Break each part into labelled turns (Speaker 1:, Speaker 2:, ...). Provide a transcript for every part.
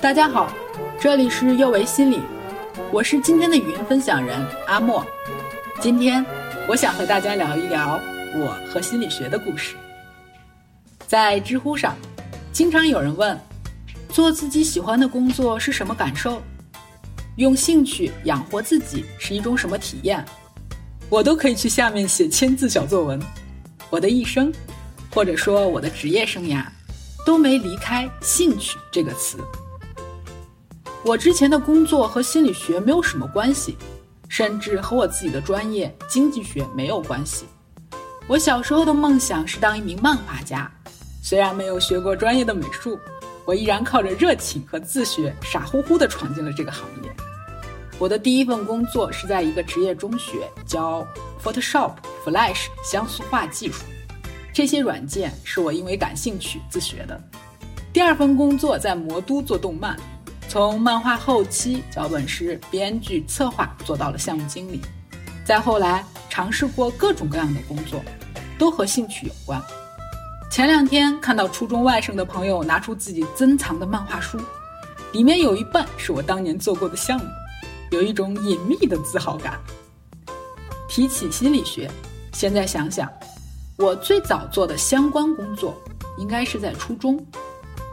Speaker 1: 大家好，这里是又为心理，我是今天的语音分享人阿莫。今天我想和大家聊一聊我和心理学的故事。在知乎上，经常有人问：做自己喜欢的工作是什么感受？用兴趣养活自己是一种什么体验？我都可以去下面写千字小作文。我的一生，或者说我的职业生涯，都没离开“兴趣”这个词。我之前的工作和心理学没有什么关系，甚至和我自己的专业经济学没有关系。我小时候的梦想是当一名漫画家，虽然没有学过专业的美术，我依然靠着热情和自学，傻乎乎地闯进了这个行业。我的第一份工作是在一个职业中学教 Photoshop、Flash 像素画技术，这些软件是我因为感兴趣自学的。第二份工作在魔都做动漫。从漫画后期、脚本师、编剧、策划做到了项目经理，再后来尝试过各种各样的工作，都和兴趣有关。前两天看到初中外甥的朋友拿出自己珍藏的漫画书，里面有一半是我当年做过的项目，有一种隐秘的自豪感。提起心理学，现在想想，我最早做的相关工作应该是在初中，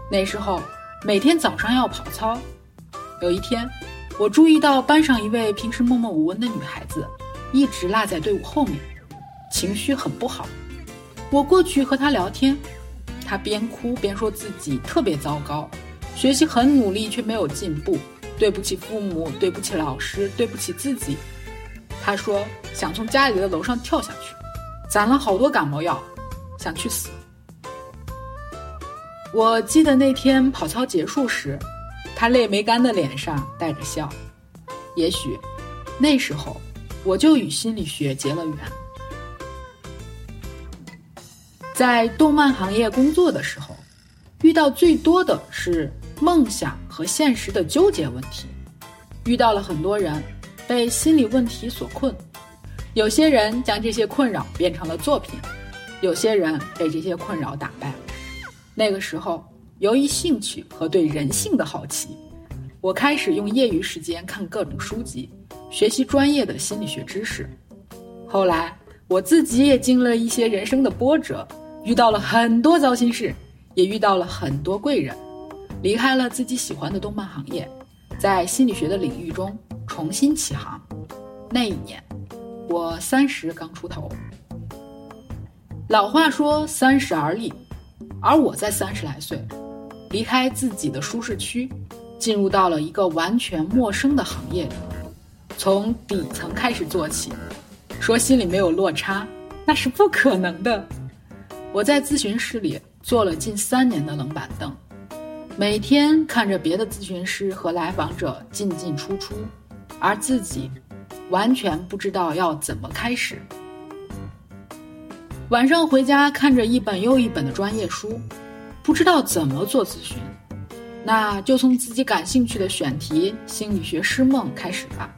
Speaker 1: 那时候。每天早上要跑操，有一天，我注意到班上一位平时默默无闻的女孩子，一直落在队伍后面，情绪很不好。我过去和她聊天，她边哭边说自己特别糟糕，学习很努力却没有进步，对不起父母，对不起老师，对不起自己。她说想从家里的楼上跳下去，攒了好多感冒药，想去死。我记得那天跑操结束时，他泪没干的脸上带着笑。也许，那时候我就与心理学结了缘。在动漫行业工作的时候，遇到最多的是梦想和现实的纠结问题。遇到了很多人被心理问题所困，有些人将这些困扰变成了作品，有些人被这些困扰打败。那个时候，由于兴趣和对人性的好奇，我开始用业余时间看各种书籍，学习专业的心理学知识。后来，我自己也经历了一些人生的波折，遇到了很多糟心事，也遇到了很多贵人，离开了自己喜欢的动漫行业，在心理学的领域中重新起航。那一年，我三十刚出头。老话说：“三十而立。”而我在三十来岁，离开自己的舒适区，进入到了一个完全陌生的行业里，从底层开始做起，说心里没有落差，那是不可能的。我在咨询室里坐了近三年的冷板凳，每天看着别的咨询师和来访者进进出出，而自己完全不知道要怎么开始。晚上回家看着一本又一本的专业书，不知道怎么做咨询，那就从自己感兴趣的选题《心理学诗梦》开始吧。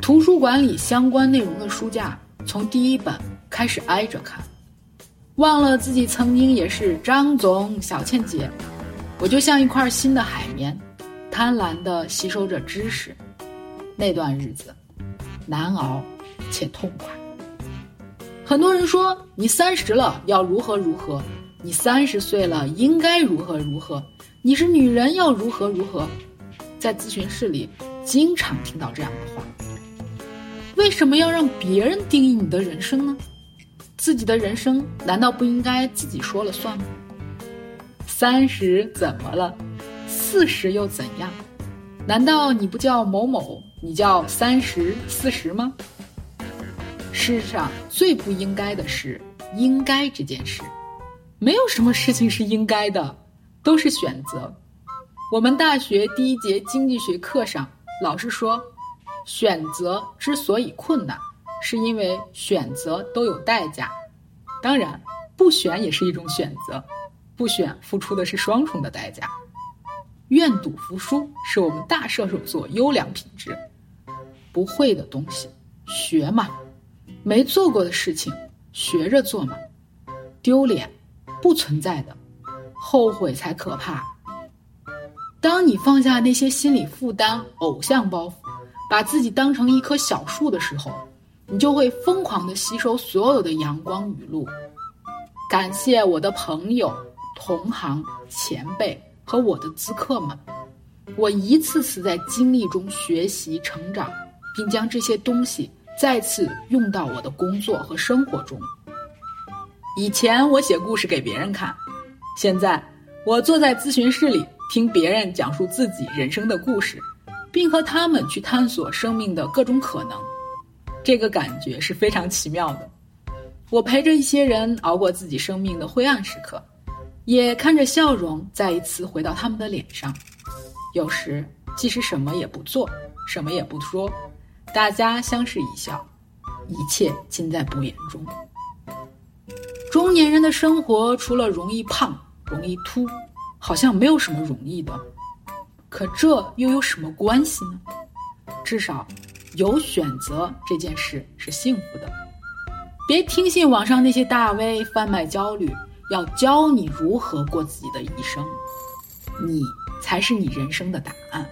Speaker 1: 图书馆里相关内容的书架，从第一本开始挨着看，忘了自己曾经也是张总、小倩姐，我就像一块新的海绵，贪婪地吸收着知识。那段日子，难熬且痛快。很多人说你三十了要如何如何，你三十岁了应该如何如何，你是女人要如何如何，在咨询室里经常听到这样的话。为什么要让别人定义你的人生呢？自己的人生难道不应该自己说了算吗？三十怎么了？四十又怎样？难道你不叫某某，你叫三十四十吗？世上最不应该的是应该这件事，没有什么事情是应该的，都是选择。我们大学第一节经济学课上，老师说，选择之所以困难，是因为选择都有代价。当然，不选也是一种选择，不选付出的是双重的代价。愿赌服输是我们大射手座优良品质。不会的东西，学嘛。没做过的事情，学着做嘛。丢脸，不存在的，后悔才可怕。当你放下那些心理负担、偶像包袱，把自己当成一棵小树的时候，你就会疯狂地吸收所有的阳光雨露。感谢我的朋友、同行、前辈和我的咨客们，我一次次在经历中学习成长，并将这些东西再次用到我的工作和生活中。以前我写故事给别人看，现在我坐在咨询室里听别人讲述自己人生的故事，并和他们去探索生命的各种可能。这个感觉是非常奇妙的。我陪着一些人熬过自己生命的灰暗时刻，也看着笑容再一次回到他们的脸上。有时，即使什么也不做，什么也不说，大家相视一笑，一切尽在不言中。中年人的生活，除了容易胖、容易秃，好像没有什么容易的。可这又有什么关系呢？至少，有选择这件事是幸福的。别听信网上那些大 V 贩卖焦虑，要教你如何过自己的一生，你才是你人生的答案。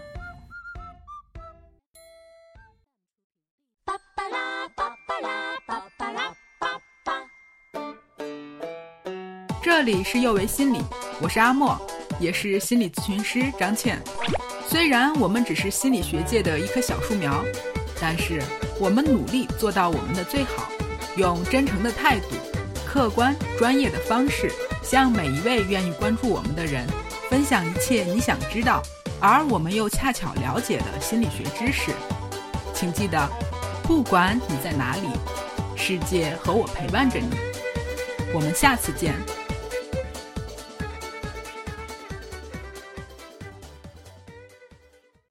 Speaker 1: 这里是幼为心理，我是阿莫，也是心理咨询师张倩。虽然我们只是心理学界的一棵小树苗，但是我们努力做到我们的最好。用真诚的态度、客观专业的方式，向每一位愿意关注我们的人分享一切你想知道，而我们又恰巧了解的心理学知识。请记得，不管你在哪里，世界和我陪伴着你。我们下次见。